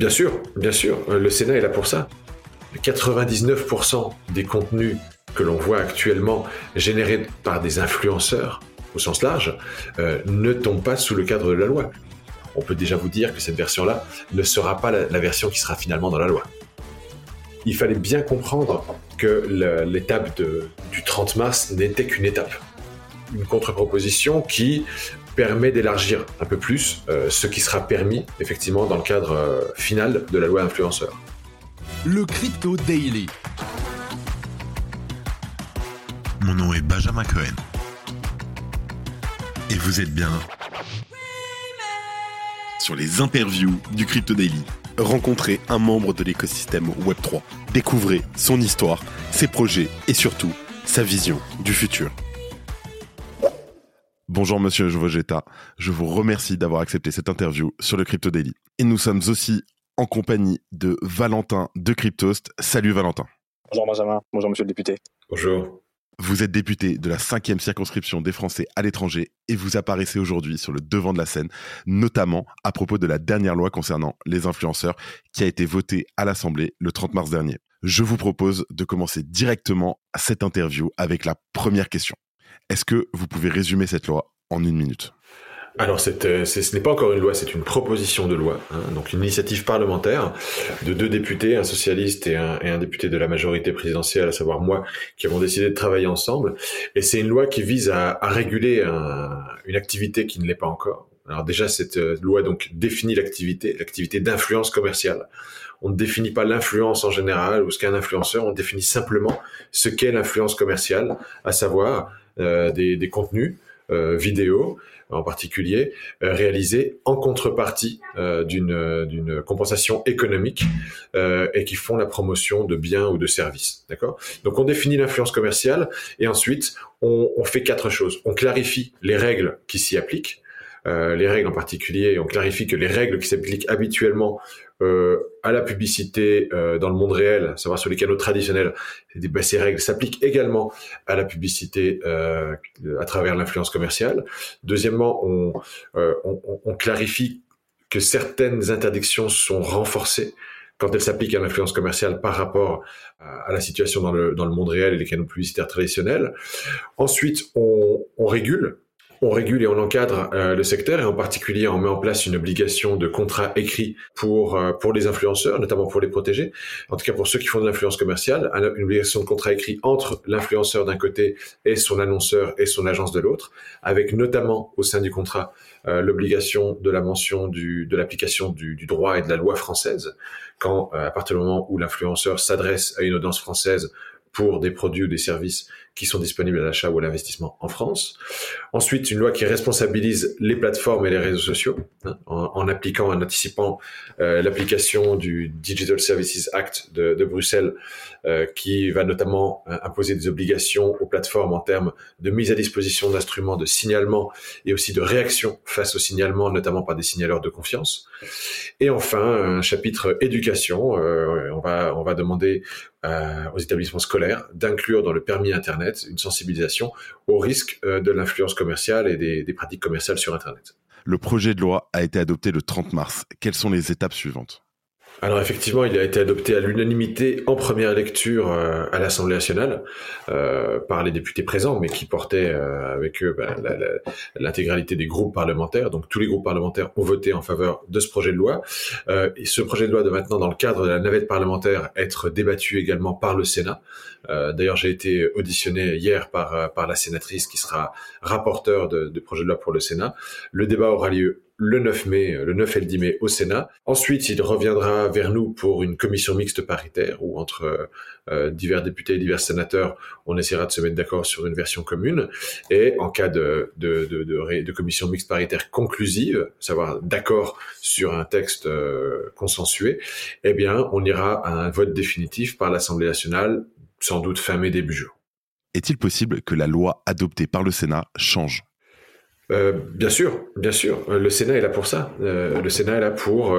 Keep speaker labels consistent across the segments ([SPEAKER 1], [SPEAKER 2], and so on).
[SPEAKER 1] Bien sûr, bien sûr, le Sénat est là pour ça. 99% des contenus que l'on voit actuellement générés par des influenceurs au sens large euh, ne tombent pas sous le cadre de la loi. On peut déjà vous dire que cette version-là ne sera pas la, version qui sera finalement dans la loi. Il fallait bien comprendre que l'étape du 30 mars n'était qu'une étape. Une contre-proposition qui permet d'élargir un peu plus euh, ce qui sera permis effectivement dans le cadre euh, final de la loi influenceur.
[SPEAKER 2] Le Crypto Daily. Mon nom est Benjamin Cohen. Et vous êtes bien sur les interviews du Crypto Daily. Rencontrez un membre de l'écosystème Web3. Découvrez son histoire, ses projets et surtout sa vision du futur. Bonjour Monsieur Vogetta, je vous remercie d'avoir accepté cette interview sur le Crypto Daily. Et nous sommes aussi en compagnie de Valentin de Cryptost. Salut Valentin.
[SPEAKER 3] Bonjour Benjamin, bonjour monsieur le député.
[SPEAKER 1] Bonjour.
[SPEAKER 2] Vous êtes député de la cinquième circonscription des Français à l'étranger et vous apparaissez aujourd'hui sur le devant de la scène, notamment à propos de la dernière loi concernant les influenceurs qui a été votée à l'Assemblée le 30 mars dernier. Je vous propose de commencer directement cette interview avec la première question. Est-ce que vous pouvez résumer cette loi en une minute?
[SPEAKER 1] Alors, euh, ce n'est pas encore une loi, c'est une proposition de loi, hein. donc une initiative parlementaire de deux députés, un socialiste et un, député de la majorité présidentielle, à savoir moi, qui avons décidé de travailler ensemble. Et c'est une loi qui vise à, réguler une activité qui ne l'est pas encore. Alors déjà, cette euh, loi donc définit l'activité, l'activité d'influence commerciale. On ne définit pas l'influence en général ou ce qu'est un influenceur, on définit simplement ce qu'est l'influence commerciale, à savoir euh, des, contenus euh, vidéo en particulier, euh, réalisés en contrepartie d'une compensation économique et qui font la promotion de biens ou de services. Donc on définit l'influence commerciale et ensuite on, fait quatre choses. On clarifie les règles qui s'y appliquent. Les règles en particulier, on clarifie que les règles qui s'appliquent habituellement à la publicité euh, dans le monde réel, savoir sur les canaux traditionnels, bah, ces règles s'appliquent également à la publicité à travers l'influence commerciale. Deuxièmement, on, on, clarifie que certaines interdictions sont renforcées quand elles s'appliquent à l'influence commerciale par rapport à, la situation dans le, dans le monde réel et les canaux publicitaires traditionnels. Ensuite, on, on régule on régule et on encadre euh, le secteur et en particulier on met en place une obligation de contrat écrit pour euh, pour les influenceurs, notamment pour les protéger. En tout cas pour ceux qui font de l'influence commerciale, une obligation de contrat écrit entre l'influenceur d'un côté et son annonceur et son agence de l'autre, avec notamment au sein du contrat euh, l'obligation de la mention de l'application du, du, droit et de la loi française quand à partir du moment où l'influenceur s'adresse à une audience française pour des produits ou des services qui sont disponibles à l'achat ou à l'investissement en France. Ensuite, une loi qui responsabilise les plateformes et les réseaux sociaux hein, en, appliquant, en anticipant euh, l'application du Digital Services Act de, Bruxelles, euh, qui va notamment euh, imposer des obligations aux plateformes en termes de mise à disposition d'instruments de signalement et aussi de réaction face au signalement, notamment par des signaleurs de confiance. Et enfin, un chapitre éducation. On va on va demander aux établissements scolaires d'inclure dans le permis Internet une sensibilisation au risque euh, de l'influence commerciale et des, des pratiques commerciales sur Internet.
[SPEAKER 2] Le projet de loi a été adopté le 30 mars. Quelles sont les étapes suivantes?
[SPEAKER 1] Alors effectivement, il a été adopté à l'unanimité en première lecture euh, à l'Assemblée nationale euh, par les députés présents, mais qui portaient euh, avec eux ben, l'intégralité des groupes parlementaires. Donc tous les groupes parlementaires ont voté en faveur de ce projet de loi. et ce projet de loi doit maintenant, dans le cadre de la navette parlementaire, être débattu également par le Sénat. D'ailleurs, j'ai été auditionné hier par par la sénatrice qui sera rapporteur de, de projet de loi pour le Sénat. Le débat aura lieu le 9 mai, le 9 et le 10 mai au Sénat. Ensuite, il reviendra vers nous pour une commission mixte paritaire où entre euh, divers députés et divers sénateurs, on essaiera de se mettre d'accord sur une version commune. Et en cas de, commission mixte paritaire conclusive, savoir d'accord sur un texte euh, consensué, eh bien, on ira à un vote définitif par l'Assemblée nationale, sans doute fin mai, début juin.
[SPEAKER 2] Est-il possible que la loi adoptée par le Sénat change
[SPEAKER 1] euh, bien sûr, bien sûr. Euh, le Sénat est là pour ça. Euh, le Sénat est là pour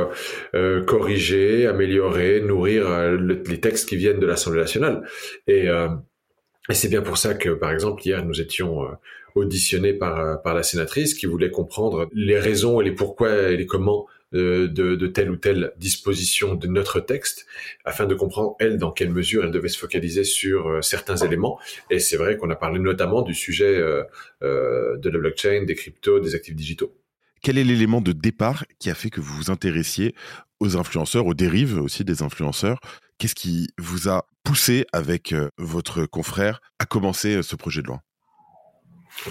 [SPEAKER 1] corriger, améliorer, nourrir les textes qui viennent de l'Assemblée nationale. Et, et c'est bien pour ça que, par exemple, hier, nous étions auditionnés par, par la sénatrice qui voulait comprendre les raisons et les pourquoi et les comment de, de, telle ou telle disposition de notre texte, afin de comprendre, elle, dans quelle mesure elle devait se focaliser sur certains éléments. Et c'est vrai qu'on a parlé notamment du sujet de la blockchain, des cryptos, des actifs digitaux.
[SPEAKER 2] Quel est l'élément de départ qui a fait que vous vous intéressiez aux influenceurs, aux dérives aussi des influenceurs? Qu'est-ce qui vous a poussé avec votre confrère à commencer ce projet de loi?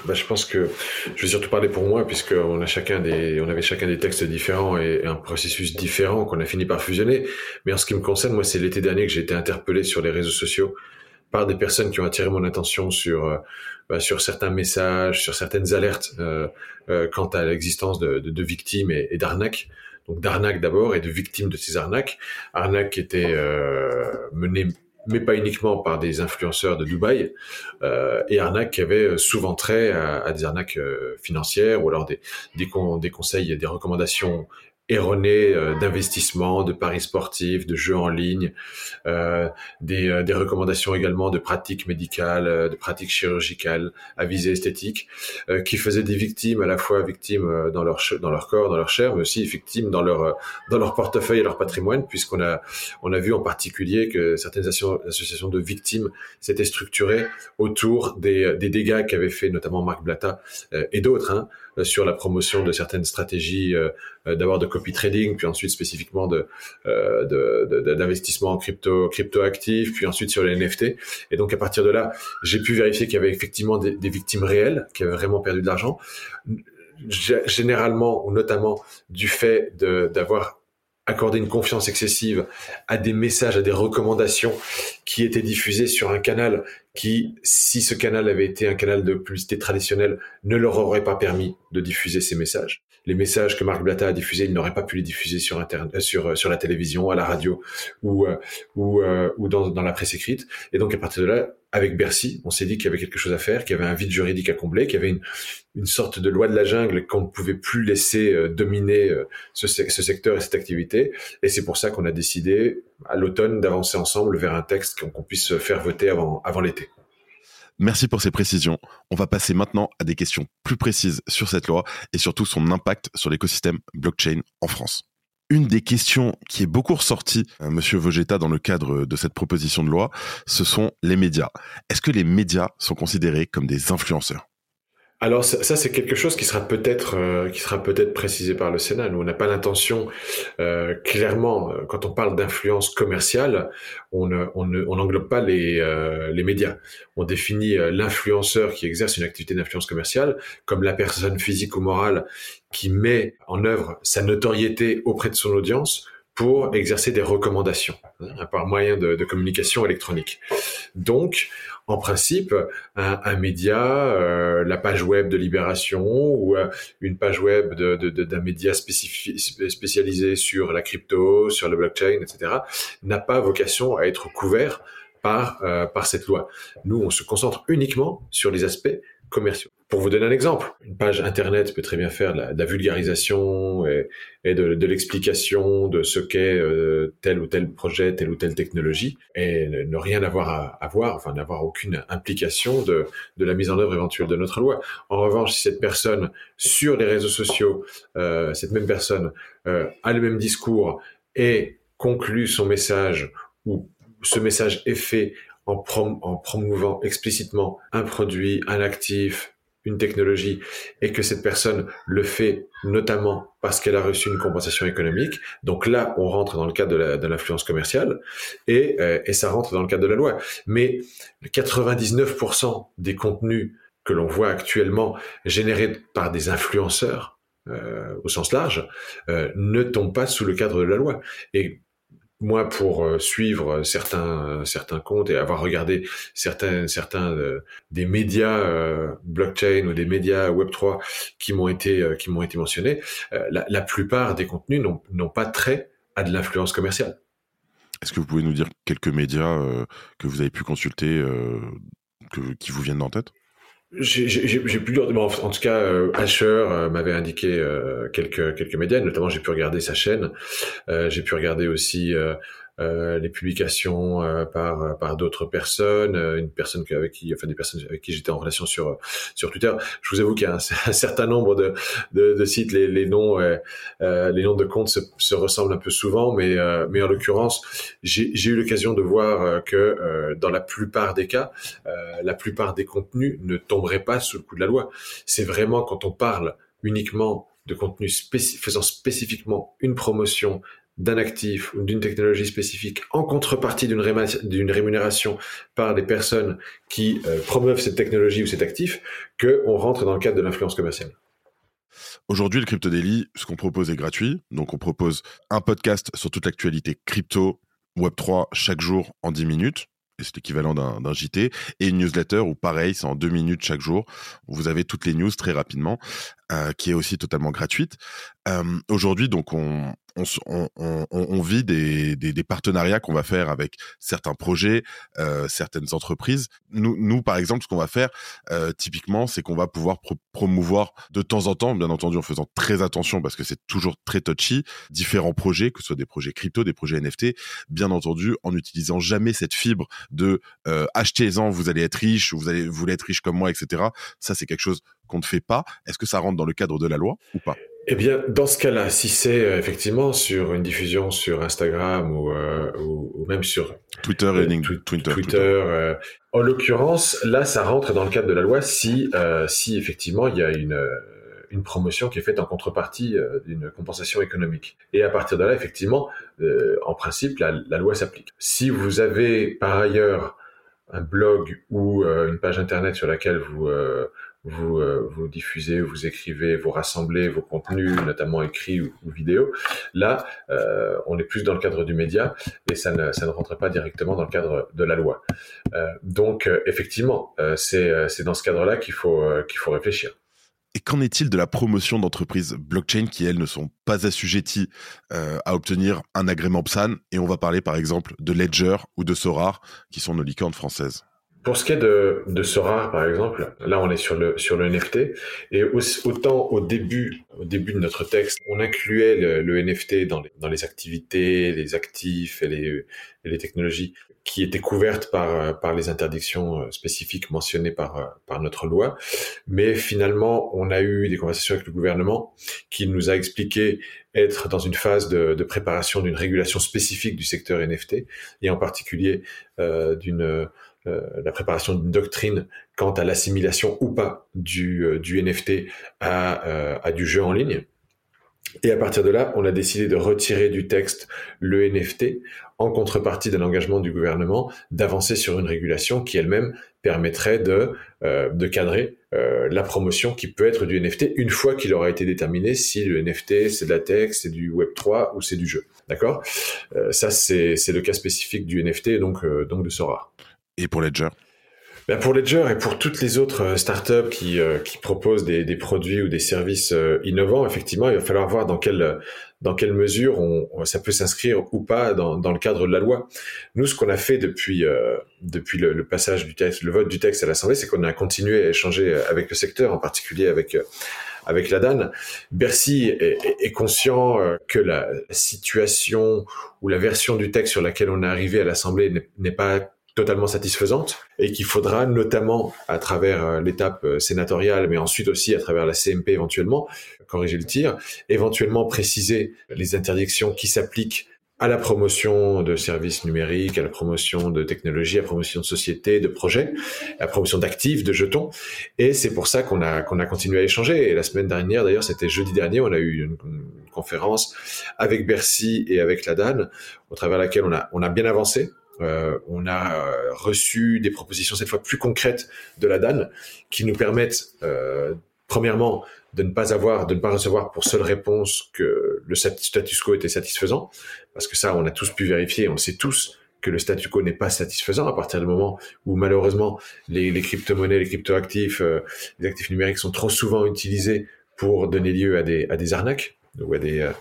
[SPEAKER 1] Bah, je pense que je vais surtout parler pour moi puisqu'on a chacun des, on avait chacun des textes différents et un processus différent qu'on a fini par fusionner. Mais en ce qui me concerne, moi, c'est l'été dernier que j'ai été interpellé sur les réseaux sociaux par des personnes qui ont attiré mon attention sur euh, bah, sur certains messages, sur certaines alertes euh, euh, quant à l'existence de, de, de, victimes et, et d'arnaques. Donc d'arnaques d'abord et de victimes de ces arnaques. Arnaques qui étaient menées mais pas uniquement par des influenceurs de Dubaï, euh, et arnaques qui avaient souvent trait à, des arnaques financières ou alors des, des, des conseils, des recommandations erronées euh, d'investissement, de paris sportifs, de jeux en ligne, euh, des, euh, des, recommandations également de pratiques médicales, euh, de pratiques chirurgicales à visée esthétique, qui faisaient des victimes à la fois victimes dans leur dans leur corps, dans leur chair, mais aussi victimes dans leur dans leur portefeuille et leur patrimoine, puisqu'on a on a vu en particulier que certaines associations de victimes s'étaient structurées autour des, des dégâts qu'avait fait notamment Marc Blatta et d'autres. Hein, euh, sur la promotion de certaines stratégies euh, euh, d'abord de copy trading, puis ensuite spécifiquement de d'investissement en crypto crypto actifs, puis ensuite sur les NFT. Et donc à partir de là, j'ai pu vérifier qu'il y avait effectivement des, des victimes réelles qui avaient vraiment perdu de l'argent généralement ou notamment du fait d'avoir accorder une confiance excessive à des messages, à des recommandations qui étaient diffusés sur un canal qui, si ce canal avait été un canal de publicité traditionnel, ne leur aurait pas permis de diffuser ces messages. Les messages que Marc Blatta a diffusés, il n'aurait pas pu les diffuser sur internet, euh, sur euh, sur la télévision, à la radio ou euh, ou dans, dans la presse écrite. Et donc à partir de là, avec Bercy, on s'est dit qu'il y avait quelque chose à faire, qu'il y avait un vide juridique à combler, qu'il y avait une, une sorte de loi de la jungle qu'on ne pouvait plus laisser euh, dominer euh, ce, secteur et cette activité. Et c'est pour ça qu'on a décidé à l'automne d'avancer ensemble vers un texte qu'on puisse faire voter avant l'été.
[SPEAKER 2] Merci pour ces précisions. On va passer maintenant à des questions plus précises sur cette loi et surtout son impact sur l'écosystème blockchain en France. Une des questions qui est beaucoup ressortie, euh, Monsieur Vogetta, dans le cadre de cette proposition de loi, ce sont les médias. Est-ce que les médias sont considérés comme des influenceurs?
[SPEAKER 1] Alors ça, c'est quelque chose qui sera peut-être euh, qui sera peut-être précisé par le Sénat. Nous on n'a pas l'intention euh, clairement quand on parle d'influence commerciale, on n'englobe pas les les médias. On définit l'influenceur qui exerce une activité d'influence commerciale comme la personne physique ou morale qui met en œuvre sa notoriété auprès de son audience pour exercer des recommandations hein, par moyen de, communication électronique. Donc, en principe, un, média, euh, la page web de Libération ou euh, une page web d'un de, média spécialisé sur la crypto, sur le blockchain, etc., n'a pas vocation à être couvert par, euh, par cette loi. Nous, on se concentre uniquement sur les aspects commerciaux. Pour vous donner un exemple, une page internet peut très bien faire de la, vulgarisation et, de, l'explication de ce qu'est euh, tel ou tel projet, telle ou telle technologie, et ne, rien avoir à, voir, enfin n'avoir aucune implication de, de la mise en œuvre éventuelle de notre loi. En revanche, si cette personne sur les réseaux sociaux, euh, cette même personne euh, a le même discours et conclut son message ou ce message est fait en, promouvant explicitement un produit, un actif, une technologie, et que cette personne le fait notamment parce qu'elle a reçu une compensation économique. Donc là, on rentre dans le cadre de l'influence commerciale et, euh, et ça rentre dans le cadre de la loi. Mais 99% des contenus que l'on voit actuellement générés par des influenceurs euh, au sens large euh, ne tombent pas sous le cadre de la loi. Et moi, pour euh, suivre certains certains comptes et avoir regardé certains certains euh, des médias euh, blockchain ou des médias Web 3 qui m'ont été qui m'ont été mentionnés, la, la, plupart des contenus n'ont pas trait à de l'influence commerciale.
[SPEAKER 2] Est-ce que vous pouvez nous dire quelques médias que vous avez pu consulter que, qui vous viennent en tête?
[SPEAKER 1] J'ai pu en, en tout cas euh, Asher euh, m'avait indiqué euh, quelques quelques médias notamment j'ai pu regarder sa chaîne. J'ai pu regarder aussi euh, les publications euh, par par d'autres personnes, une personne avec qui, enfin des personnes avec qui j'étais en relation sur sur Twitter. Je vous avoue qu'il y a un, certain nombre de, de, sites, les, les noms les noms de comptes se, se, ressemblent un peu souvent, mais mais en l'occurrence, j'ai eu l'occasion de voir que dans la plupart des cas, la plupart des contenus ne tomberaient pas sous le coup de la loi. C'est vraiment quand on parle uniquement de contenu faisant spécifiquement une promotion d'un actif ou d'une technologie spécifique en contrepartie d'une rémunération par des personnes qui euh, promeuvent cette technologie ou cet actif, qu'on rentre dans le cadre de l'influence commerciale.
[SPEAKER 2] Aujourd'hui, le Crypto Daily, ce qu'on propose est gratuit. Donc, on propose un podcast sur toute l'actualité crypto, Web3 chaque jour en 10 minutes c'est l'équivalent d'un JT, et une newsletter où pareil, c'est en deux minutes chaque jour. Vous avez toutes les news très rapidement, euh, qui est aussi totalement gratuite. Euh, aujourd'hui, donc, on, on, vit des, partenariats qu'on va faire avec certains projets, euh, certaines entreprises. Nous, par exemple, ce qu'on va faire, euh, typiquement, c'est qu'on va pouvoir promouvoir de temps en temps, bien entendu, en faisant très attention parce que c'est toujours très touchy, différents projets, que ce soit des projets crypto, des projets NFT, bien entendu, en n'utilisant jamais cette fibre de euh, achetez-en, vous allez être riche, vous allez vous voulez être riche comme moi, etc. Ça, c'est quelque chose qu'on ne fait pas. Est-ce que ça rentre dans le cadre de la loi ou pas?
[SPEAKER 1] Eh bien, dans ce cas-là, si c'est euh, effectivement sur une diffusion sur Instagram ou, euh, ou, même sur
[SPEAKER 2] Twitter, et euh,
[SPEAKER 1] Twitter, Twitter, en l'occurrence, là, ça rentre dans le cadre de la loi si, si effectivement il y a une une promotion qui est faite en contrepartie d'une compensation économique. Et à partir de là, effectivement, en principe, la, la loi s'applique. Si vous avez par ailleurs un blog ou une page internet sur laquelle vous vous, euh, vous diffusez, vous écrivez, vous rassemblez vos contenus, notamment écrits ou, ou vidéo. Là, euh, on est plus dans le cadre du média et ça ne, rentre pas directement dans le cadre de la loi. Euh, donc, effectivement, c'est dans ce cadre-là qu'il faut, qu'il faut réfléchir.
[SPEAKER 2] Et qu'en est-il de la promotion d'entreprises blockchain qui, elles, ne sont pas assujetties à obtenir un agrément PSAN Et on va parler, par exemple, de Ledger ou de Sorar, qui sont nos licornes françaises.
[SPEAKER 1] Pour ce qui est de, de Sora, par exemple, là on est sur le sur le NFT et autant au début au début de notre texte, on incluait le, NFT dans les, dans les activités, les actifs et les, et les technologies qui étaient couvertes par par les interdictions euh, spécifiques mentionnées par euh, par notre loi, mais finalement on a eu des conversations avec le gouvernement qui nous a expliqué être dans une phase de, de préparation d'une régulation spécifique du secteur NFT et en particulier euh, d'une euh, la préparation d'une doctrine quant à l'assimilation ou pas du, euh, NFT à, euh, à du jeu en ligne. Et à partir de là, on a décidé de retirer du texte le NFT en contrepartie d'un engagement du gouvernement d'avancer sur une régulation qui elle-même permettrait de, de cadrer la promotion qui peut être du NFT une fois qu'il aura été déterminé si le NFT c'est de la tech, c'est du Web 3 ou c'est du jeu. D'accord? Ça c'est le cas spécifique du NFT donc donc de Sora.
[SPEAKER 2] Et pour Ledger
[SPEAKER 1] ben pour Ledger et pour toutes les autres euh, startups qui, euh, qui proposent des, des, produits ou des services euh, innovants, effectivement, il va falloir voir dans quelle, dans quelle mesure ça peut s'inscrire ou pas dans, dans, le cadre de la loi. Nous, ce qu'on a fait depuis, depuis le, passage du texte, le vote du texte à l'Assemblée, c'est qu'on a continué à échanger avec le secteur, en particulier avec avec la DAN. Bercy est conscient que la situation ou la version du texte sur laquelle on est arrivé à l'Assemblée n'est pas totalement satisfaisante et qu'il faudra notamment à travers euh, l'étape euh, sénatoriale, mais ensuite aussi à travers la CMP éventuellement, corriger le tir, éventuellement préciser les interdictions qui s'appliquent à la promotion de services numériques, à la promotion de technologies, à la promotion de sociétés, de projets, à la promotion d'actifs, de jetons. Et c'est pour ça qu'on a, qu'on a continué à échanger. Et la semaine dernière, d'ailleurs, c'était jeudi dernier, on a eu une, conférence avec Bercy et avec la DAN, au travers de laquelle on a, on a bien avancé euh, on a euh, reçu des propositions cette fois plus concrètes de la DAN qui nous permettent, euh, premièrement, de ne pas avoir, de ne pas recevoir pour seule réponse que le status quo était satisfaisant, parce que ça, on a tous pu vérifier, on sait tous que le statu quo n'est pas satisfaisant à partir du moment où malheureusement les, les crypto-monnaies, les crypto-actifs, les actifs numériques sont trop souvent utilisés pour donner lieu à des, à des arnaques ou à des, euh,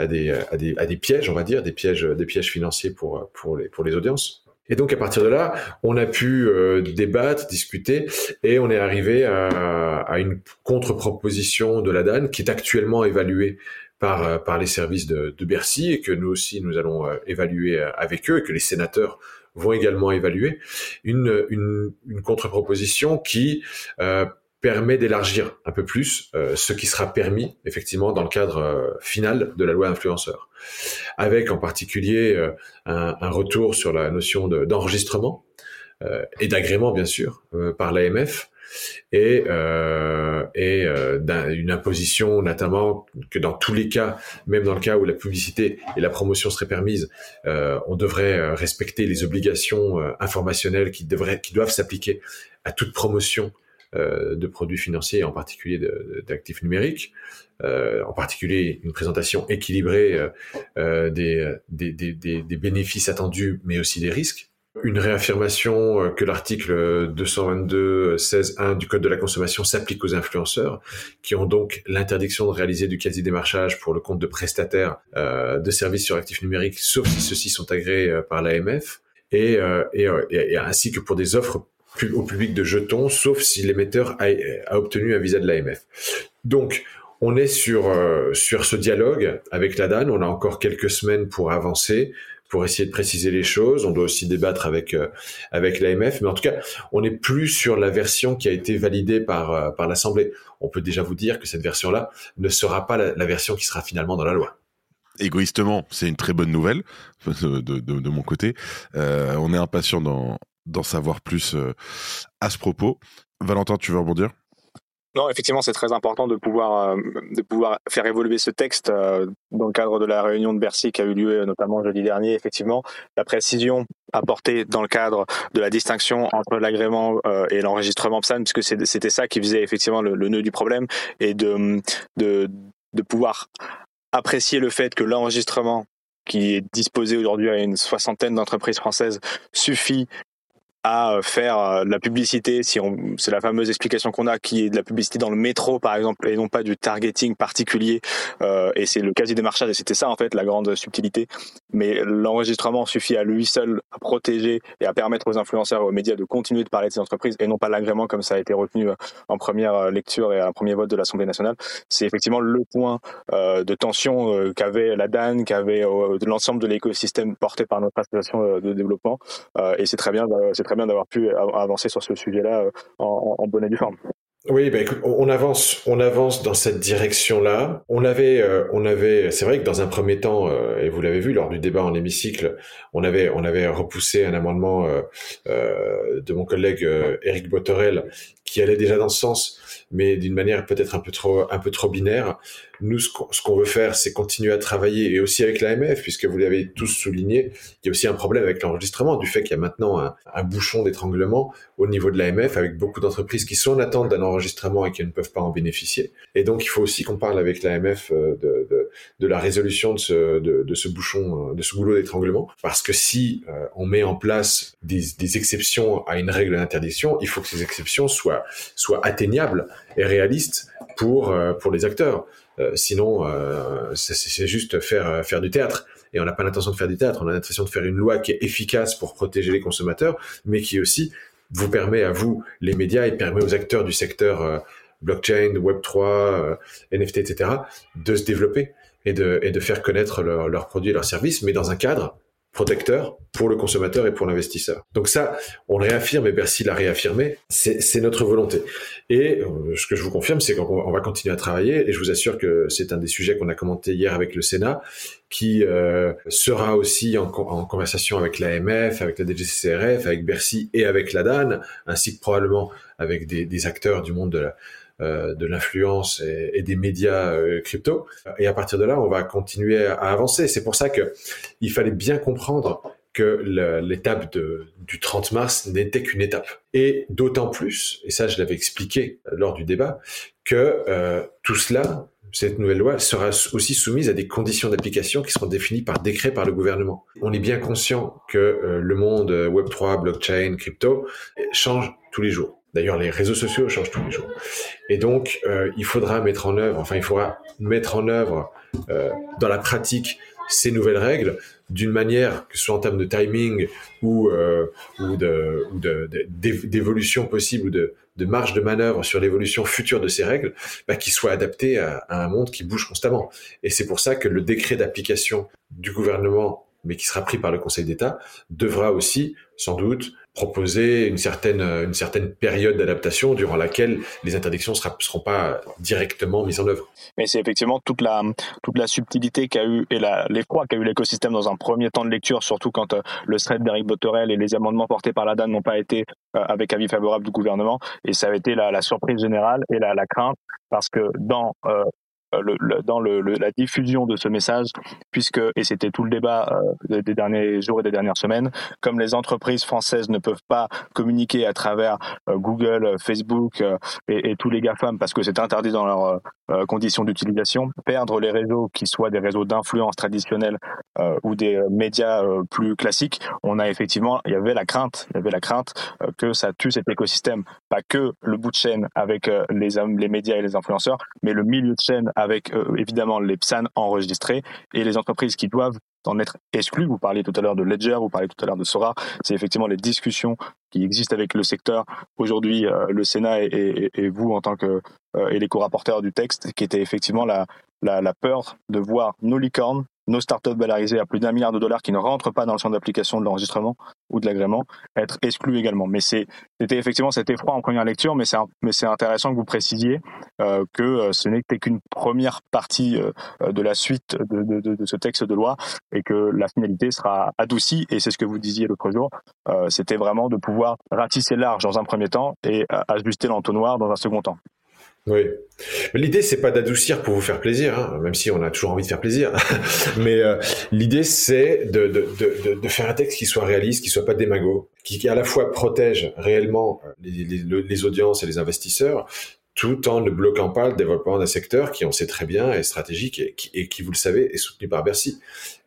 [SPEAKER 1] euh, à des, pièges, on va dire, des pièges, pièges financiers pour, les, audiences. Et donc à partir de là, on a pu euh, débattre, discuter, et on est arrivé à, une contre-proposition de la DAN qui est actuellement évaluée par, les services de, Bercy et que nous aussi nous allons évaluer avec eux et que les sénateurs vont également évaluer une, contre-proposition qui euh, permet d'élargir un peu plus euh, ce qui sera permis effectivement dans le cadre euh, final de la loi influenceur, avec en particulier euh, un, retour sur la notion d'enregistrement et d'agrément bien sûr par l'AMF et, une imposition notamment que dans tous les cas, même dans le cas où la publicité et la promotion seraient permises, on devrait respecter les obligations informationnelles qui devraient, qui doivent s'appliquer à toute promotion de produits financiers, en particulier d'actifs numériques, en particulier une présentation équilibrée des, des, bénéfices attendus, mais aussi des risques. Une réaffirmation euh, que l'article 222.16.1 du Code de la consommation s'applique aux influenceurs, qui ont donc l'interdiction de réaliser du quasi-démarchage pour le compte de prestataires euh, de services sur actifs numériques, sauf si ceux-ci sont agréés euh, par l'AMF, et, ainsi que pour des offres au public de jetons, sauf si l'émetteur a, obtenu un visa de l'AMF. Donc, on est sur, sur ce dialogue avec la DAN, on a encore quelques semaines pour avancer pour essayer de préciser les choses. On doit aussi débattre avec euh, avec l'AMF, mais en tout cas, on n'est plus sur la version qui a été validée par euh, par l'Assemblée. On peut déjà vous dire que cette version-là ne sera pas la, version qui sera finalement dans la loi.
[SPEAKER 2] Égoïstement, c'est une très bonne nouvelle de, de, mon côté. Euh, on est impatient d'en savoir plus euh, à ce propos. Valentin, tu veux rebondir?
[SPEAKER 3] Non, effectivement, c'est très important de pouvoir euh, de pouvoir faire évoluer ce texte euh, dans le cadre de la réunion de Bercy qui a eu lieu notamment jeudi dernier. Effectivement, la précision apportée dans le cadre de la distinction entre l'agrément et l'enregistrement PSAN, puisque c'était ça qui faisait effectivement le, le, nœud du problème, et de, de de pouvoir apprécier le fait que l'enregistrement qui est disposé aujourd'hui à une soixantaine d'entreprises françaises suffit à euh, faire euh, la publicité, si c'est la fameuse explication qu'on a, qui est de la publicité dans le métro par exemple, et non pas du targeting particulier. Euh, et c'est le quasi démarchage, et c'était ça en fait la grande subtilité. Mais l'enregistrement suffit à lui seul à protéger et à permettre aux influenceurs et aux médias de continuer de parler de ces entreprises, et non pas l'agrément comme ça a été retenu en première lecture et à un premier vote de l'Assemblée nationale. C'est effectivement le point de tension qu'avait la DAN, qu'avait l'ensemble de l'écosystème porté par notre association de développement. et c'est très bien, c'est très bien d'avoir pu avancer sur ce sujet-là euh, en, bonne et due forme.
[SPEAKER 1] Oui, bah on avance, on avance dans cette direction-là. On avait, euh, on avait, c'est vrai que dans un premier temps, euh, et vous l'avez vu lors du débat en hémicycle, on avait, on avait repoussé un amendement de mon collègue Éric Botorel qui allait déjà dans ce sens, mais d'une manière peut-être un peu trop, un peu trop binaire. Nous, ce qu'on veut faire, c'est continuer à travailler, et aussi avec l'AMF, puisque vous l'avez tous souligné, il y a aussi un problème avec l'enregistrement, du fait qu'il y a maintenant un, bouchon d'étranglement au niveau de l'AMF, avec beaucoup d'entreprises qui sont en attente d'un enregistrement et qui ne peuvent pas en bénéficier. Et donc, il faut aussi qu'on parle avec l'AMF euh, de, de, de, la résolution de ce, de, de ce bouchon, euh, de ce goulot d'étranglement, parce que si euh, on met en place des, des exceptions à une règle d'interdiction, il faut que ces exceptions soient, soient atteignables et réalistes pour, pour les acteurs. Euh, sinon, euh, c'est juste faire euh, faire du théâtre. Et on n'a pas l'intention de faire du théâtre. On a l'intention de faire une loi qui est efficace pour protéger les consommateurs, mais qui aussi vous permet à vous, les médias, et permet aux acteurs du secteur blockchain, Web 3, NFT, etc., de se développer et de, et de faire connaître leurs produits et leurs services, mais dans un cadre protecteur pour le consommateur et pour l'investisseur. Donc ça, on réaffirme et Bercy l'a réaffirmé, c'est notre volonté. Et euh, ce que je vous confirme, c'est qu'on va continuer à travailler et je vous assure que c'est un des sujets qu'on a commenté hier avec le Sénat, qui euh, sera aussi en, conversation avec l'AMF, avec la DGCCRF, avec Bercy et avec la DAN, ainsi que probablement avec des, acteurs du monde de la, de l'influence et, des médias euh, crypto. Et à partir de là, on va continuer à, avancer. C'est pour ça que il fallait bien comprendre que l'étape du 30 mars n'était qu'une étape. Et d'autant plus, et ça je l'avais expliqué lors du débat, que euh, tout cela, cette nouvelle loi sera aussi soumise à des conditions d'application qui seront définies par décret par le gouvernement. On est bien conscient que le monde Web3, blockchain, crypto change tous les jours. D'ailleurs, les réseaux sociaux changent tous les jours. Et donc, euh, il faudra mettre en œuvre, enfin, il faudra mettre en œuvre euh, dans la pratique ces nouvelles règles d'une manière, que ce soit en termes de timing ou, euh, d'évolution possible ou de, marge de manœuvre sur l'évolution future de ces règles, bah, qui soient adaptées à, à, un monde qui bouge constamment. Et c'est pour ça que le décret d'application du gouvernement, mais qui sera pris par le Conseil d'État, devra aussi, sans doute, proposer une certaine, une certaine période d'adaptation durant laquelle les interdictions ne seront pas directement mises en œuvre.
[SPEAKER 3] Mais c'est effectivement toute la, toute la subtilité qu'a eu et l'effroi qu'a eu l'écosystème dans un premier temps de lecture, surtout quand euh, le thread d'Eric Botorel et les amendements portés par la DAN n'ont pas été euh, avec avis favorable du gouvernement. Et ça a été la, la surprise générale et la, la crainte parce que dans euh, euh, dans la diffusion de ce message, puisque, et c'était tout le débat euh, des derniers jours et des dernières semaines, comme les entreprises françaises ne peuvent pas communiquer à travers euh, Google, Facebook et, tous les GAFAM parce que c'est interdit dans leurs conditions d'utilisation, perdre les réseaux qui soient des réseaux d'influence traditionnels ou des médias plus classiques, on a effectivement, il y avait la crainte, il y avait la crainte que ça tue cet écosystème, pas que le bout de chaîne avec les médias et les influenceurs, mais le milieu de chaîne avec euh, évidemment les PSAN enregistrés et les entreprises qui doivent en être exclues. Vous parliez tout à l'heure de Ledger, vous parliez tout à l'heure de Sora. C'est effectivement les discussions qui existent avec le secteur. Aujourd'hui, euh, le Sénat et, et, vous en tant que euh, et les co-rapporteurs du texte, qui était effectivement la, la, peur de voir nos licornes nos startups valorisées à plus d'un milliard de dollars qui ne rentrent pas dans le champ d'application de l'enregistrement ou de l'agrément être exclus également. Mais c'était effectivement cet effroi en première lecture, mais c'est intéressant que vous précisiez euh, que euh, ce n'était qu'une première partie euh, de la suite de, ce texte de loi et que la finalité sera adoucie. Et c'est ce que vous disiez l'autre jour. C'était vraiment de pouvoir ratisser large dans un premier temps et ajuster l'entonnoir dans un second temps.
[SPEAKER 1] Oui. L'idée, c'est pas d'adoucir pour vous faire plaisir, hein, même si on a toujours envie de faire plaisir. Mais euh, l'idée, c'est de, de, de, de, faire un texte qui soit réaliste, qui soit pas démago, qui, qui à la fois protège réellement les, les, les audiences et les investisseurs, tout en ne bloquant pas le développement d'un secteur qui, on sait très bien, est stratégique et qui, et qui, vous le savez, est soutenu par Bercy.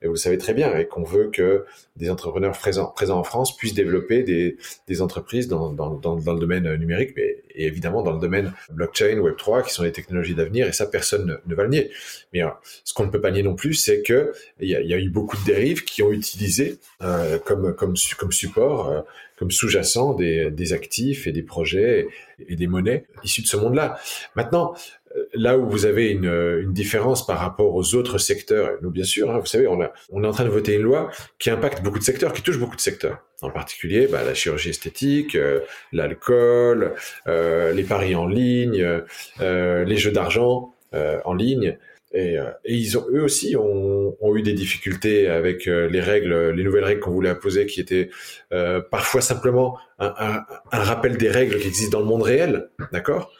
[SPEAKER 1] Et vous le savez très bien, et qu'on veut que des entrepreneurs présents, présents en France puissent développer des, des entreprises dans, dans, dans, le domaine numérique, mais évidemment dans le domaine blockchain, Web3, qui sont les technologies d'avenir, et ça, personne ne, va le nier. Mais euh, ce qu'on ne peut pas nier non plus, c'est que il y, a, y a eu beaucoup de dérives qui ont utilisé euh, comme, comme, comme support euh, comme sous-jacent des, des, actifs et des projets et des monnaies issues de ce monde-là. Maintenant, là où vous avez une, une, différence par rapport aux autres secteurs, nous bien sûr, hein, vous savez, on, a, on est en train de voter une loi qui impacte beaucoup de secteurs, qui touche beaucoup de secteurs. En particulier, bah, la chirurgie esthétique, euh, l'alcool, euh, les paris en ligne, euh, les jeux d'argent euh, en ligne. Et, euh, et, ils ont, eux aussi ont, ont, eu des difficultés avec euh, les règles, les nouvelles règles qu'on voulait imposer, qui étaient euh, parfois simplement un, un, un, rappel des règles qui existent dans le monde réel, d'accord?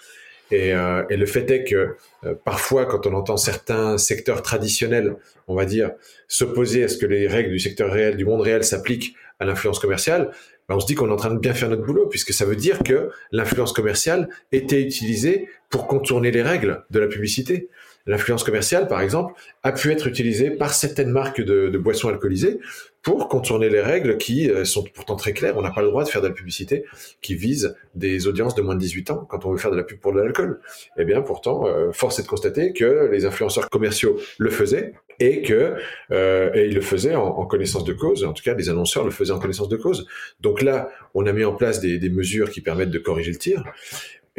[SPEAKER 1] Et, euh, et, le fait est que parfois, quand on entend certains secteurs traditionnels, on va dire, s'opposer à ce que les règles du secteur réel, du monde réel, s'appliquent à l'influence commerciale, ben on se dit qu'on est en train de bien faire notre boulot, puisque ça veut dire que l'influence commerciale était utilisée pour contourner les règles de la publicité l'influence commerciale, par exemple, a pu être utilisée par certaines marques de, boissons alcoolisées pour contourner les règles qui euh, sont pourtant très claires. On n'a pas le droit de faire de la publicité qui vise des audiences de moins de 18 ans quand on veut faire de la pub pour de l'alcool. Eh bien, pourtant, euh, force est de constater que les influenceurs commerciaux le faisaient et que euh, et ils le faisaient en, connaissance de cause. En tout cas, les annonceurs le faisaient en connaissance de cause. Donc là, on a mis en place des mesures qui permettent de corriger le tir.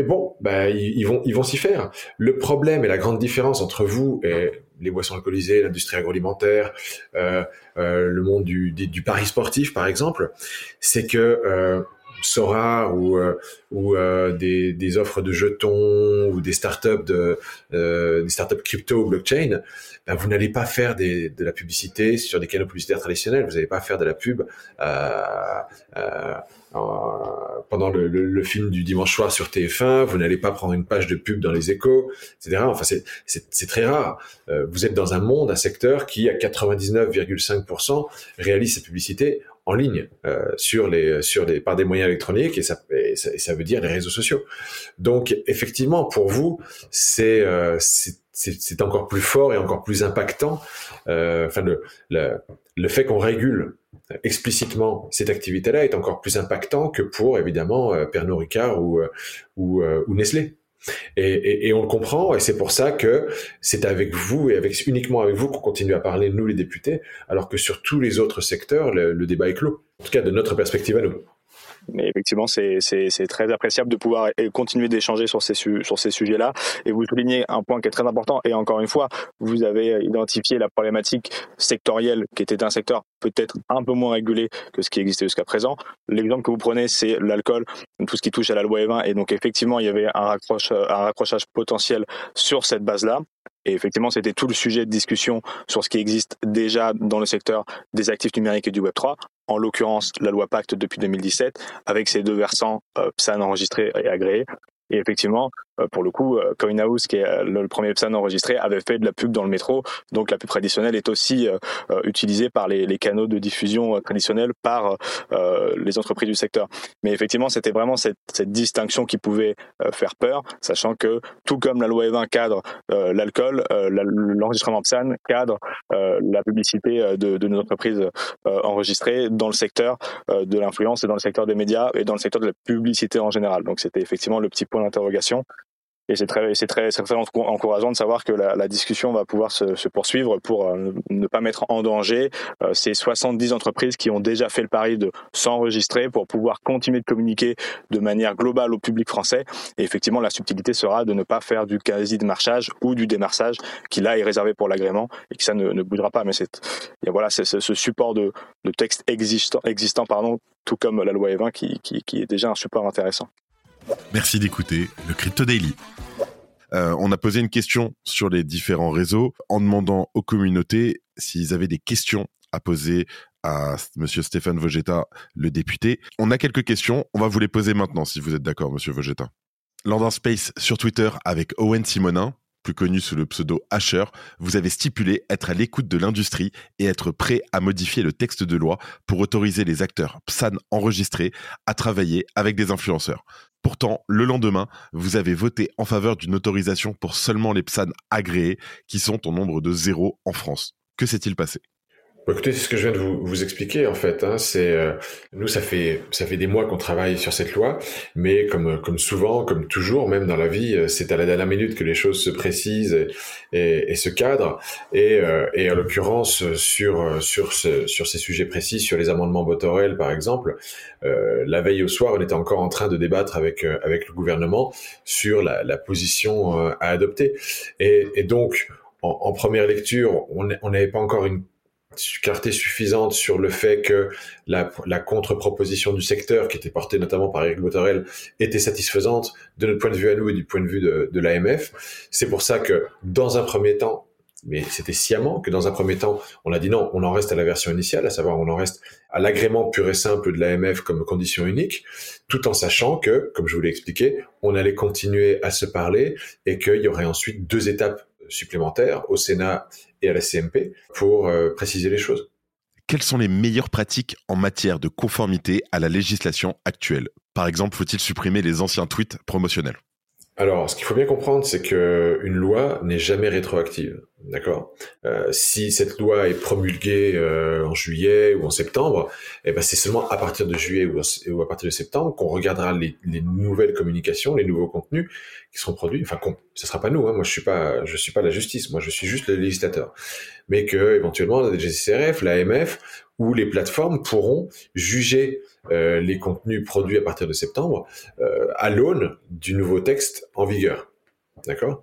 [SPEAKER 1] Et bon, bah, ils, vont, ils vont s'y faire. Le problème et la grande différence entre vous et les boissons alcoolisées, l'industrie agroalimentaire, euh, euh, le monde du, pari sportif, par exemple, c'est que euh, Sora ou, euh, ou euh, des, des, offres de jetons ou des startups de euh, des startups crypto ou blockchain, ben vous n'allez pas faire de la publicité sur des canaux publicitaires traditionnels. Vous n'allez pas faire de la pub pendant le, le, le, film du dimanche soir sur TF1. Vous n'allez pas prendre une page de pub dans les échos, etc. Enfin, c'est très rare. vous êtes dans un monde, un secteur qui à 99,5% réalise sa publicité en ligne euh, sur les sur les par des moyens électroniques et ça, veut dire les réseaux sociaux. Donc effectivement pour vous c'est euh, encore plus fort et encore plus impactant. Euh, enfin le fait qu'on régule explicitement cette activité-là est encore plus impactant que pour évidemment Pernod Ricard ou Nestlé. Et, on le comprend, et c'est pour ça que c'est avec vous et avec uniquement avec vous qu'on continue à parler, nous les députés, alors que sur tous les autres secteurs, le, le débat est clos. En tout cas, de notre perspective à nous.
[SPEAKER 3] Mais effectivement, c'est très appréciable de pouvoir continuer d'échanger sur ces, sur ces sujets-là. Et vous soulignez un point qui est très important. Et encore une fois, vous avez identifié la problématique sectorielle qui était un secteur peut-être un peu moins régulé que ce qui existait jusqu'à présent. L'exemple que vous prenez, c'est l'alcool, tout ce qui touche à la loi E20. Et donc, effectivement, il y avait un, raccroche, un raccrochage potentiel sur cette base-là. Et effectivement, c'était tout le sujet de discussion sur ce qui existe déjà dans le secteur des actifs numériques et du Web3, en l'occurrence la loi Pacte depuis 2017, avec ses deux versants euh, PSAN enregistrés et agréés. Et effectivement, pour le coup, euh, CoinHouse, qui est euh, le premier PSAN enregistré, avait fait de la pub dans le métro. Donc la pub traditionnelle est aussi utilisée par les, canaux de diffusion traditionnels par les entreprises du secteur. Mais effectivement, c'était vraiment cette, distinction qui pouvait faire peur, sachant que tout comme la loi E20 cadre l'alcool, l'enregistrement PSAN cadre la publicité de, de nos entreprises enregistrées dans le secteur de l'influence et dans le secteur des médias et dans le secteur de la publicité en général. Donc c'était effectivement le petit point d'interrogation. Et c'est très, c'est très, très, encourageant de savoir que la, la discussion va pouvoir se, se poursuivre pour euh, ne pas mettre en danger euh, ces 70 entreprises qui ont déjà fait le pari de s'enregistrer pour pouvoir continuer de communiquer de manière globale au public français. Et effectivement, la subtilité sera de ne pas faire du quasi-démarchage ou du démarchage qui là est réservé pour l'agrément et que ça ne, ne bougera pas. Mais c'est, voilà, c'est ce support de, de texte existant, existant pardon, tout comme la loi E20 qui, qui, qui est déjà un support intéressant.
[SPEAKER 2] Merci d'écouter le Crypto Daily. Euh, on a posé une question sur les différents réseaux en demandant aux communautés s'ils avaient des questions à poser à Monsieur Stéphane Vogetta, le député. On a quelques questions, on va vous les poser maintenant si vous êtes d'accord, Monsieur Vogetta. Lors space sur Twitter avec Owen Simonin, plus connu sous le pseudo Asher, vous avez stipulé être à l'écoute de l'industrie et être prêt à modifier le texte de loi pour autoriser les acteurs PSAN enregistrés à travailler avec des influenceurs. Pourtant, le lendemain, vous avez voté en faveur d'une autorisation pour seulement les PSAN agréés, qui sont au nombre de zéro en France. Que s'est-il passé?
[SPEAKER 1] Écoutez, c'est ce que je viens de vous, vous expliquer en fait. Hein. C'est euh, nous, ça fait ça fait des mois qu'on travaille sur cette loi, mais comme comme souvent, comme toujours, même dans la vie, euh, c'est à la dernière minute que les choses se précisent et, et, se cadrent. Et, euh, et en l'occurrence sur sur ce, sur ces sujets précis, sur les amendements Botorel par exemple, euh, la veille au soir, on était encore en train de débattre avec avec le gouvernement sur la, la position à adopter. Et, et donc en, en, première lecture, on n'avait pas encore une clarté suffisante sur le fait que la, contre-proposition du secteur, qui était portée notamment par Eric Botorel, était satisfaisante de notre point de vue à nous et du point de vue de, de l'AMF. C'est pour ça que, dans un premier temps, mais c'était sciemment que dans un premier temps, on a dit non, on en reste à la version initiale, à savoir on en reste à l'agrément pur et simple de l'AMF comme condition unique, tout en sachant que, comme je vous l'ai expliqué, on allait continuer à se parler et qu'il y aurait ensuite deux étapes supplémentaires au Sénat et à la CMP pour euh, préciser les choses.
[SPEAKER 2] Quelles sont les meilleures pratiques en matière de conformité à la législation actuelle? Par exemple, faut-il supprimer les anciens tweets promotionnels?
[SPEAKER 1] Alors, ce qu'il faut bien comprendre, c'est que une loi n'est jamais rétroactive, d'accord euh, Si cette loi est promulguée euh, en juillet ou en septembre, eh ben c'est seulement à partir de juillet ou, à partir de septembre qu'on regardera les, nouvelles communications, les nouveaux contenus qui seront produits. Enfin, ce sera pas nous. Hein, moi, je suis pas, je suis pas la justice. Moi, je suis juste le législateur. Mais que éventuellement, la DGCCRF, l'AMF ou les plateformes pourront juger euh, les contenus produits à partir de septembre euh, à l'aune du nouveau texte en vigueur. D'accord?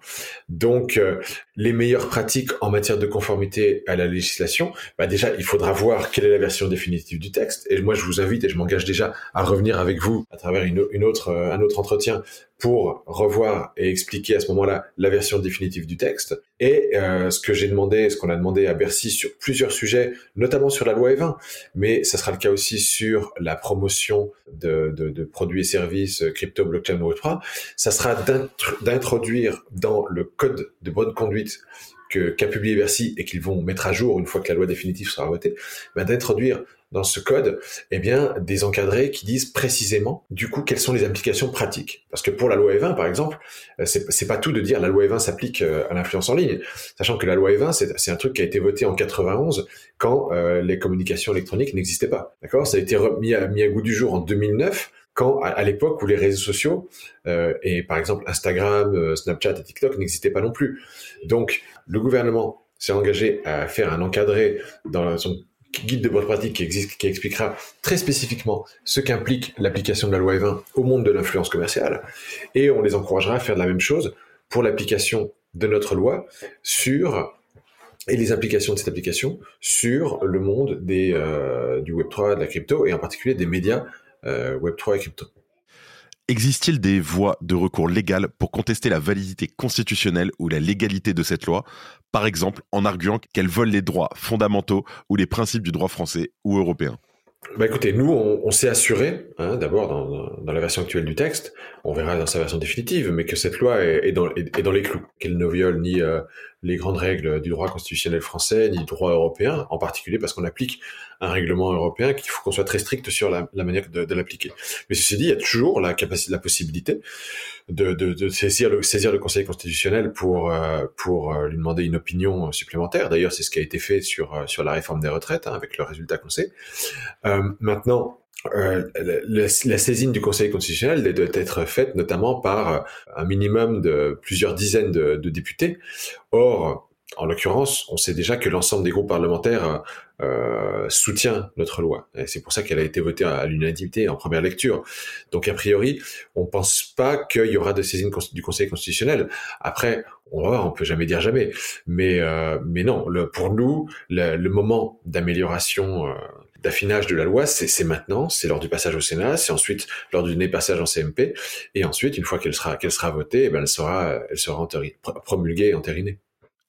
[SPEAKER 1] Donc, euh, les meilleures pratiques en matière de conformité à la législation, bah déjà, il faudra voir quelle est la version définitive du texte. Et moi, je vous invite et je m'engage déjà à revenir avec vous à travers une, autre, un autre entretien pour revoir et expliquer à ce moment-là la version définitive du texte. Et euh, ce que j'ai demandé, ce qu'on a demandé à Bercy sur plusieurs sujets, notamment sur la loi E20, mais ça sera le cas aussi sur la promotion de, de, de produits et services crypto, blockchain, Web3, ça sera d'introduire dans le code de bonne conduite qu'a publié Bercy et qu'ils vont mettre à jour une fois que la loi définitive sera votée, ben d'introduire dans ce code, eh bien, des encadrés qui disent précisément, du coup, quelles sont les implications pratiques. Parce que pour la loi E20, par exemple, euh, c'est pas tout de dire la loi E20 s'applique euh, à l'influence en ligne, sachant que la loi E20, c'est un truc qui a été voté en 91 quand euh, les communications électroniques n'existaient pas. D'accord? Ça a été mis à, à goût du jour en 2009 quand à, l'époque où les réseaux sociaux et par exemple Instagram, Snapchat et TikTok n'existaient pas non plus. Donc le gouvernement s'est engagé à faire un encadré dans son guide de bonne pratique qui, existe, qui expliquera très spécifiquement ce qu'implique l'application de la loi E20 au monde de l'influence commerciale. Et on les encouragera à faire la même chose pour l'application de notre loi sur et les implications de cette application sur le monde des, euh, du Web3, de la crypto, et en particulier des médias euh, Web3 et crypto.
[SPEAKER 2] Existe-t-il des voies de recours légales pour contester la validité constitutionnelle ou la légalité de cette loi, par exemple en arguant qu'elle vole les droits fondamentaux ou les principes du droit français ou européen.
[SPEAKER 1] Bah écoutez, nous, on, s'est assuré, hein, d'abord dans, la version actuelle du texte, on verra dans sa version définitive, mais que cette loi est, est, dans, est, dans, les clous, qu'elle ne viole ni euh, les grandes règles du droit constitutionnel français, ni du droit européen, en particulier parce qu'on applique un règlement européen qu'il faut qu'on soit très strict sur la, manière de, l'appliquer. Mais ceci dit, il y a toujours la capacité, la possibilité de, saisir, le, Conseil constitutionnel pour, euh, euh, lui demander une opinion supplémentaire. D'ailleurs, c'est ce qui a été fait sur, sur la réforme des retraites, hein, avec le résultat qu'on sait. Euh, maintenant, euh, la, saisine du Conseil constitutionnel doit être faite notamment par euh, un minimum de plusieurs dizaines de, députés. Or, en l'occurrence, on sait déjà que l'ensemble des groupes parlementaires euh, soutient notre loi. Et c'est pour ça qu'elle a été votée à, l'unanimité en première lecture. Donc, a priori, on ne pense pas qu'il y aura de saisine du Conseil constitutionnel. Après, on va voir, on peut jamais dire jamais. Mais, euh, mais non, pour nous, le, moment d'amélioration d'affinage de la loi, c'est maintenant, c'est lors du passage au Sénat, c'est ensuite lors du passage en CMP, et ensuite, une fois qu'elle sera, qu'elle sera votée, eh ben elle sera, elle sera promulguée et.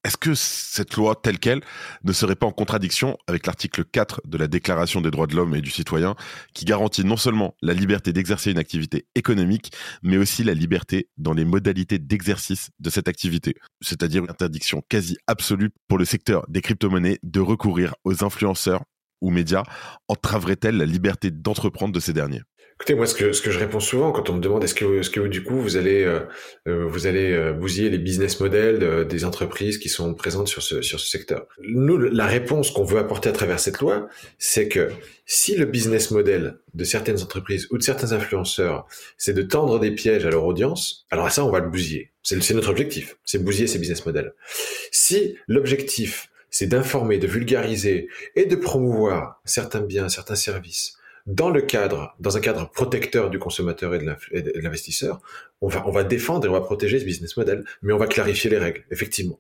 [SPEAKER 2] Est-ce que cette loi telle qu'elle ne serait pas en contradiction avec l'article 4 de la Déclaration des droits de l'homme et du citoyen qui garantit non seulement la liberté d'exercer une activité économique, mais aussi la liberté dans les modalités d'exercice de cette activité, c'est-à-dire une interdiction quasi absolue pour le secteur des crypto-monnaies de recourir aux influenceurs ou médias. Entraverait-elle la liberté d'entreprendre de ces derniers?
[SPEAKER 1] Écoutez, moi, ce que, ce que je réponds souvent quand on me demande est-ce que, est-ce que du coup, vous allez, euh, euh, vous allez euh, bousiller les business models des entreprises qui sont présentes sur ce, sur ce secteur? Nous, la réponse qu'on veut apporter à travers cette loi, c'est que si le business model de certaines entreprises ou de certains influenceurs, c'est de tendre des pièges à leur audience, alors à ça, on va le bousiller. C'est notre objectif, c'est bousiller ces business models. Si l'objectif, c'est d'informer, de vulgariser et de promouvoir certains biens, certains services dans le cadre, dans un cadre protecteur du consommateur et de l'investisseur, on va, on va défendre et on va protéger ce business model, mais on va clarifier les règles, effectivement.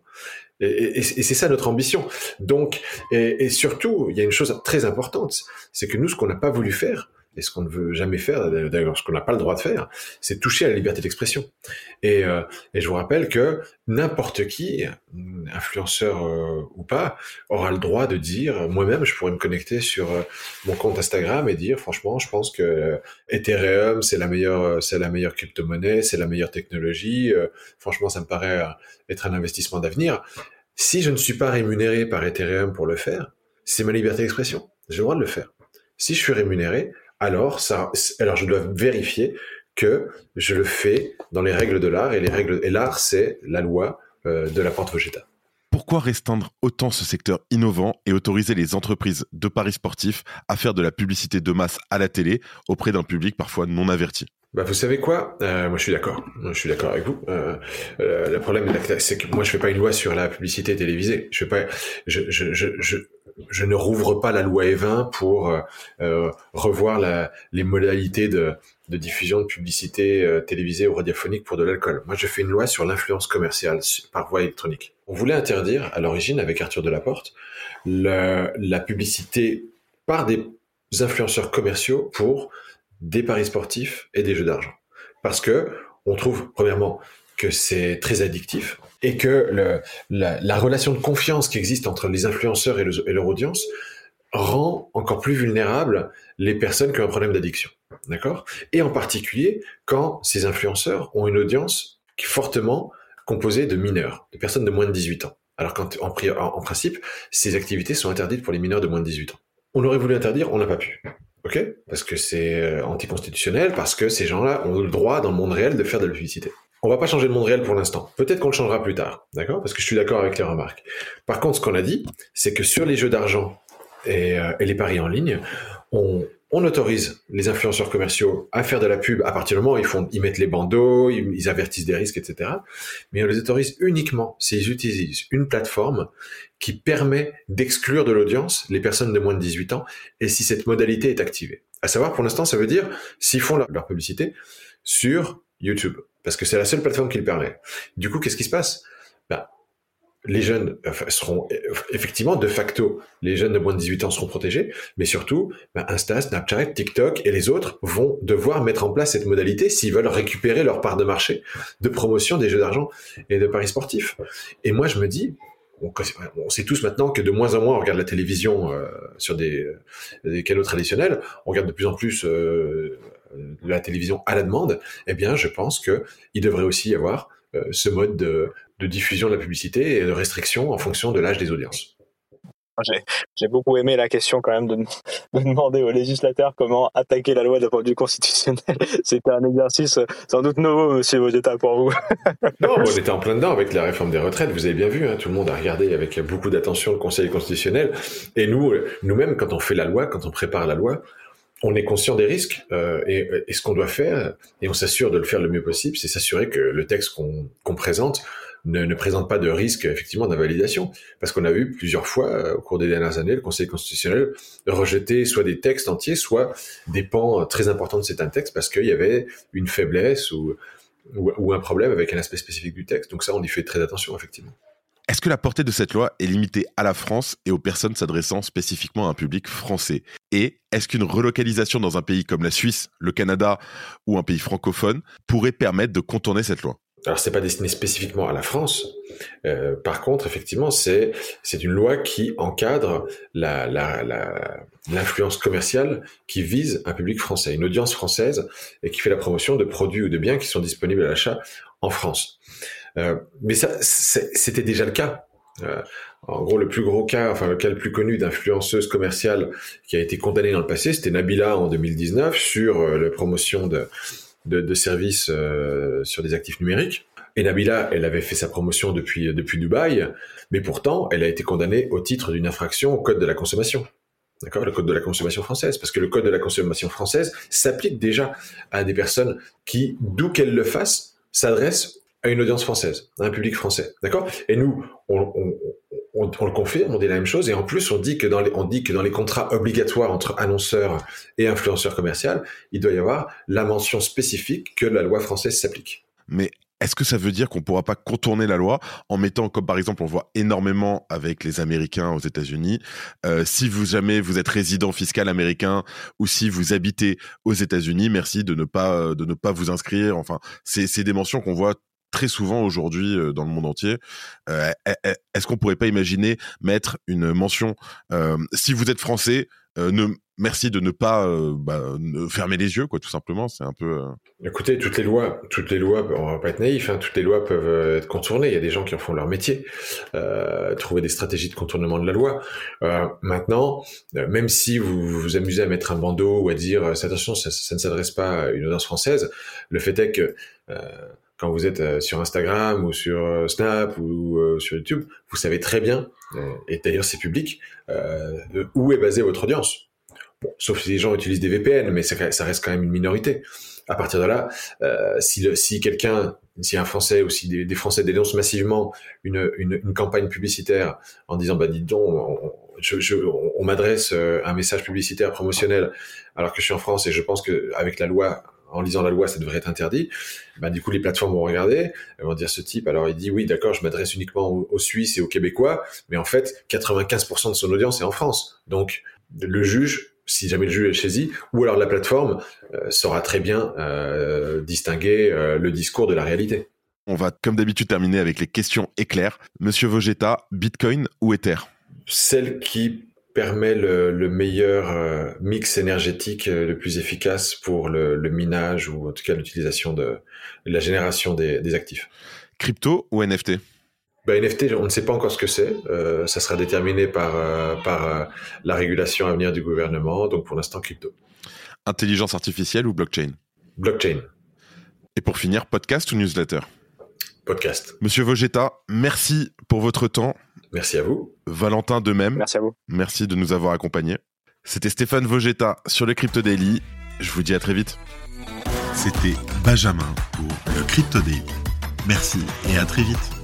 [SPEAKER 1] Et, c'est ça notre ambition. Donc, et, surtout, il y a une chose très importante, c'est que nous, ce qu'on n'a pas voulu faire, et ce qu'on ne veut jamais faire, d'ailleurs ce qu'on n'a pas le droit de faire, c'est toucher à la liberté d'expression. Et, euh, je vous rappelle que n'importe qui, influenceur euh, ou pas, aura le droit de dire, moi-même, je pourrais me connecter sur euh, mon compte Instagram et dire, franchement, je pense que Ethereum, c'est la meilleure, c'est la meilleure crypto-monnaie, c'est la meilleure technologie. franchement, ça me paraît être un investissement d'avenir. Si je ne suis pas rémunéré par Ethereum pour le faire, c'est ma liberté d'expression. J'ai le droit de le faire. Si je suis rémunéré, alors ça, alors je dois vérifier que je le fais dans les règles de l'art et les règles et l'art c'est la loi euh, de la porte Vegeta.
[SPEAKER 2] Pourquoi restreindre autant ce secteur innovant et autoriser les entreprises de paris sportifs à faire de la publicité de masse à la télé auprès d'un public parfois non averti?
[SPEAKER 1] Bah, vous savez quoi? Euh, Moi, je suis d'accord. Je suis d'accord avec vous. Euh, euh, le problème, c'est que moi, je fais pas une loi sur la publicité télévisée. Je fais pas. Je, je, je, je, je ne rouvre pas la loi E20 pour euh, euh, revoir les modalités de, diffusion de publicité euh, télévisée ou radiophonique pour de l'alcool. Moi, je fais une loi sur l'influence commerciale par voie électronique. On voulait interdire, à l'origine, avec Arthur Delaporte, la, la publicité par des influenceurs commerciaux pour des paris sportifs et des jeux d'argent. Parce que on trouve, premièrement, que c'est très addictif et que la, la, relation de confiance qui existe entre les influenceurs et, leur audience rend encore plus vulnérables les personnes qui ont un problème d'addiction. D'accord? Et en particulier quand ces influenceurs ont une audience qui est fortement composée de mineurs, de personnes de moins de 18 ans. Alors qu'en en, en principe, ces activités sont interdites pour les mineurs de moins de 18 ans. On aurait voulu interdire, on n'a pas pu. OK? Parce que c'est euh, anticonstitutionnel, parce que ces gens-là ont le droit dans le monde réel de faire de la publicité. On va pas changer le monde réel pour l'instant. Peut-être qu'on le changera plus tard, d'accord? Parce que je suis d'accord avec les remarques. Par contre, ce qu'on a dit, c'est que sur les jeux d'argent et, euh, et les paris en ligne, on, on autorise les influenceurs commerciaux à faire de la pub à partir du moment où ils, font, ils mettent les bandeaux, ils, avertissent des risques, etc. Mais on les autorise uniquement s'ils utilisent une plateforme qui permet d'exclure de l'audience les personnes de moins de 18 ans et si cette modalité est activée. À savoir, pour l'instant, ça veut dire s'ils font leur publicité sur YouTube, parce que c'est la seule plateforme qui le permet. Du coup, qu'est-ce qui se passe? Ben, les jeunes seront effectivement de facto, les jeunes de moins de 18 ans seront protégés, mais surtout, ben, Insta, Snapchat, TikTok et les autres vont devoir mettre en place cette modalité s'ils veulent récupérer leur part de marché de promotion des jeux d'argent et de paris sportifs. Et moi, je me dis, on, sait tous maintenant que de moins en moins on regarde la télévision euh, sur des, des, canaux traditionnels, on regarde de plus en plus euh, la télévision à la demande. Eh bien, je pense que il devrait aussi y avoir euh, ce mode de, de diffusion de la publicité et de restriction en fonction de l'âge des audiences.
[SPEAKER 3] J'ai beaucoup aimé la question quand même de, de, demander aux législateurs comment attaquer la loi d'un point de vue constitutionnel. C'était un exercice sans doute nouveau, monsieur Vogetta, pour vous.
[SPEAKER 1] non, on était en plein dedans avec la réforme des retraites. Vous avez bien vu, hein, tout le monde a regardé avec beaucoup d'attention le Conseil constitutionnel. Et nous, nous-mêmes, quand on fait la loi, quand on prépare la loi, on est conscient des risques euh, et, et, ce qu'on doit faire, et on s'assure de le faire le mieux possible, c'est s'assurer que le texte qu'on qu présente ne, ne, présente pas de risque effectivement d'invalidation. Parce qu'on a vu plusieurs fois euh, au cours des dernières années le Conseil constitutionnel rejeter soit des textes entiers, soit des pans très importants de certains textes parce qu'il y avait une faiblesse ou, ou, ou, un problème avec un aspect spécifique du texte. Donc ça, on y fait très attention effectivement.
[SPEAKER 2] Est-ce que la portée de cette loi est limitée à la France et aux personnes s'adressant spécifiquement à un public français? Et est-ce qu'une relocalisation dans un pays comme la Suisse, le Canada ou un pays francophone pourrait permettre de contourner cette loi?
[SPEAKER 1] Alors c'est pas destiné spécifiquement à la France. Euh, par contre, effectivement, c'est une loi qui encadre l'influence commerciale qui vise un public français, une audience française et qui fait la promotion de produits ou de biens qui sont disponibles à l'achat en France. Euh, mais ça, c'était déjà le cas. Euh, en gros, le plus gros cas, enfin le cas le plus connu d'influenceuse commerciale qui a été condamnée dans le passé, c'était Nabila en 2019 sur euh, la promotion de services sur des actifs numériques. Et Nabila, elle avait fait sa promotion depuis, depuis Dubaï, mais pourtant, elle a été condamnée au titre d'une infraction au code de la consommation. D'accord? Le code de la consommation française. Parce que le code de la consommation française s'applique déjà à des personnes qui, d'où qu'elles le fassent, s'adressent une audience française, un public français. D'accord? Et nous, on, le confirme, on dit la même chose, et en plus on dit que dans les, on dit que dans les contrats obligatoires entre annonceurs et influenceurs commerciaux, il doit y avoir la mention spécifique que la loi française s'applique.
[SPEAKER 2] Mais est-ce que ça veut dire qu'on ne pourra pas contourner la loi en mettant, comme par exemple on voit énormément avec les Américains aux États-Unis, euh, si vous jamais vous êtes résident fiscal américain ou si vous habitez aux États-Unis, merci de ne pas de ne pas vous inscrire. Enfin, c'est des mentions qu'on voit très souvent aujourd'hui euh, dans le monde entier. Euh, Est-ce qu'on pourrait pas imaginer mettre une mention euh, si vous êtes français, ne, merci de ne pas bah, ne fermer les yeux, quoi, tout simplement. C'est un peu.
[SPEAKER 1] Écoutez, toutes les lois, toutes les lois, on va pas être naïf, hein, toutes les lois peuvent être contournées. Il y a des gens qui en font leur métier, trouver des stratégies de contournement de la loi. maintenant, même si vous vous amusez à mettre un bandeau ou à dire attention, ça ne s'adresse pas à une audience française, le fait est que quand vous êtes euh, sur Instagram ou sur euh, Snap ou euh, sur YouTube, vous savez très bien, et d'ailleurs c'est public, où est basée votre audience. Bon, sauf si les gens utilisent des VPN, mais ça, ça reste quand même une minorité. À partir de là, euh, si, si quelqu'un, si un Français ou si des, des Français dénoncent massivement une, une, une, campagne publicitaire en disant bah dites donc, on, je, je, on m'adresse un message publicitaire promotionnel alors que je suis en France et je pense que avec la loi en lisant la loi, ça devrait être interdit. Ben, du coup, les plateformes vont regarder, elles vont dire ce type. Alors, il dit oui, d'accord, je m'adresse uniquement aux, aux, Suisses et aux Québécois, mais en fait, 95% de son audience est en France. Donc, le juge, si jamais le juge est saisi, ou alors la plateforme euh, saura très bien euh, distinguer euh, le discours de la réalité.
[SPEAKER 2] On va, comme d'habitude, terminer avec les questions éclairs. Monsieur Vogetta, Bitcoin ou Ether?
[SPEAKER 1] Celle qui permet le, le meilleur euh, mix énergétique euh, le plus efficace pour le, le minage ou en tout cas l'utilisation de, de, la génération des, des, actifs.
[SPEAKER 2] Crypto ou NFT
[SPEAKER 1] bah, NFT, on ne sait pas encore ce que c'est. Euh, ça sera déterminé par, par la régulation à venir du gouvernement. Donc pour l'instant, crypto.
[SPEAKER 2] Intelligence artificielle ou blockchain?
[SPEAKER 1] Blockchain.
[SPEAKER 2] Et pour finir, podcast ou newsletter?
[SPEAKER 1] Podcast.
[SPEAKER 2] Monsieur Vogetta, merci pour votre temps
[SPEAKER 1] Merci à vous.
[SPEAKER 2] Valentin de même.
[SPEAKER 3] Merci à vous.
[SPEAKER 2] Merci de nous avoir accompagnés. C'était Stéphane Vogetta sur le Crypto Daily. Je vous dis à très vite.
[SPEAKER 4] C'était Benjamin pour le Crypto Daily. Merci et à très vite.